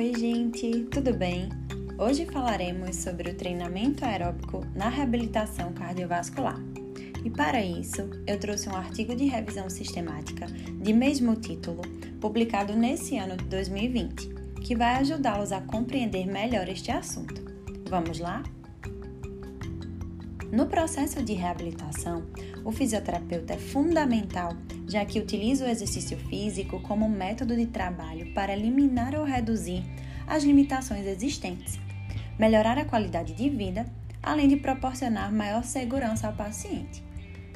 Oi, gente, tudo bem? Hoje falaremos sobre o treinamento aeróbico na reabilitação cardiovascular. E para isso, eu trouxe um artigo de revisão sistemática de mesmo título, publicado nesse ano de 2020, que vai ajudá-los a compreender melhor este assunto. Vamos lá? No processo de reabilitação, o fisioterapeuta é fundamental, já que utiliza o exercício físico como método de trabalho para eliminar ou reduzir as limitações existentes, melhorar a qualidade de vida, além de proporcionar maior segurança ao paciente.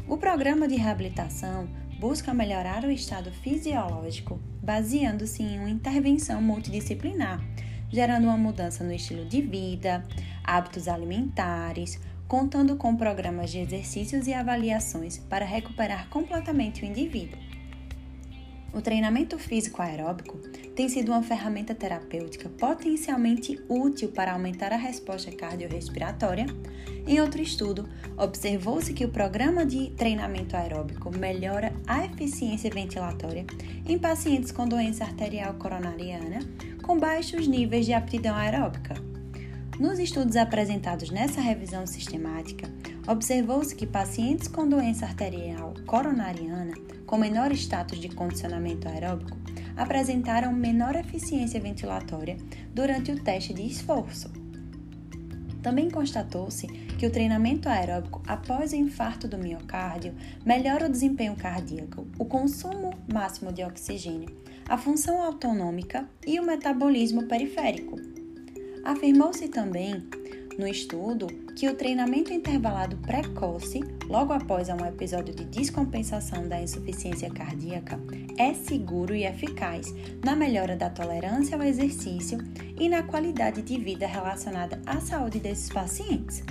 O programa de reabilitação busca melhorar o estado fisiológico, baseando-se em uma intervenção multidisciplinar, gerando uma mudança no estilo de vida, hábitos alimentares, contando com programas de exercícios e avaliações para recuperar completamente o indivíduo. O treinamento físico aeróbico tem sido uma ferramenta terapêutica potencialmente útil para aumentar a resposta cardiorrespiratória. Em outro estudo, observou-se que o programa de treinamento aeróbico melhora a eficiência ventilatória em pacientes com doença arterial coronariana com baixos níveis de aptidão aeróbica. Nos estudos apresentados nessa revisão sistemática, observou-se que pacientes com doença arterial coronariana, com menor status de condicionamento aeróbico, apresentaram menor eficiência ventilatória durante o teste de esforço. Também constatou-se que o treinamento aeróbico após o infarto do miocárdio melhora o desempenho cardíaco, o consumo máximo de oxigênio, a função autonômica e o metabolismo periférico. Afirmou-se também no estudo que o treinamento intervalado precoce, logo após um episódio de descompensação da insuficiência cardíaca, é seguro e eficaz na melhora da tolerância ao exercício e na qualidade de vida relacionada à saúde desses pacientes.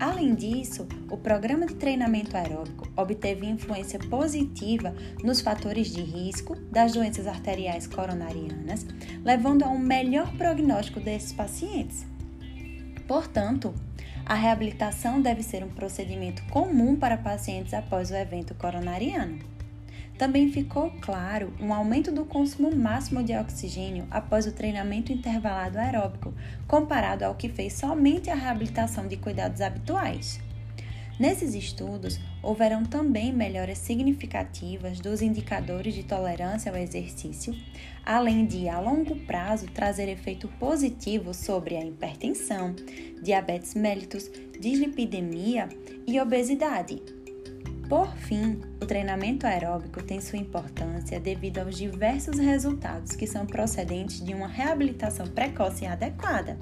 Além disso, o programa de treinamento aeróbico obteve influência positiva nos fatores de risco das doenças arteriais coronarianas, levando a um melhor prognóstico desses pacientes. Portanto, a reabilitação deve ser um procedimento comum para pacientes após o evento coronariano. Também ficou claro um aumento do consumo máximo de oxigênio após o treinamento intervalado aeróbico, comparado ao que fez somente a reabilitação de cuidados habituais. Nesses estudos, houveram também melhoras significativas dos indicadores de tolerância ao exercício, além de, a longo prazo, trazer efeito positivo sobre a hipertensão, diabetes mellitus, dislipidemia e obesidade. Por fim, o treinamento aeróbico tem sua importância devido aos diversos resultados que são procedentes de uma reabilitação precoce e adequada.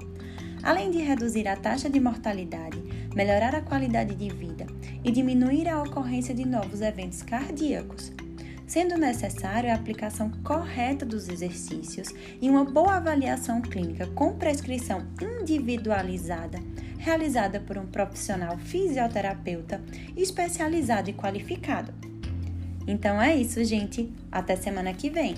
Além de reduzir a taxa de mortalidade, melhorar a qualidade de vida e diminuir a ocorrência de novos eventos cardíacos, sendo necessário a aplicação correta dos exercícios e uma boa avaliação clínica com prescrição individualizada realizada por um profissional fisioterapeuta especializado e qualificado. Então é isso, gente. Até semana que vem.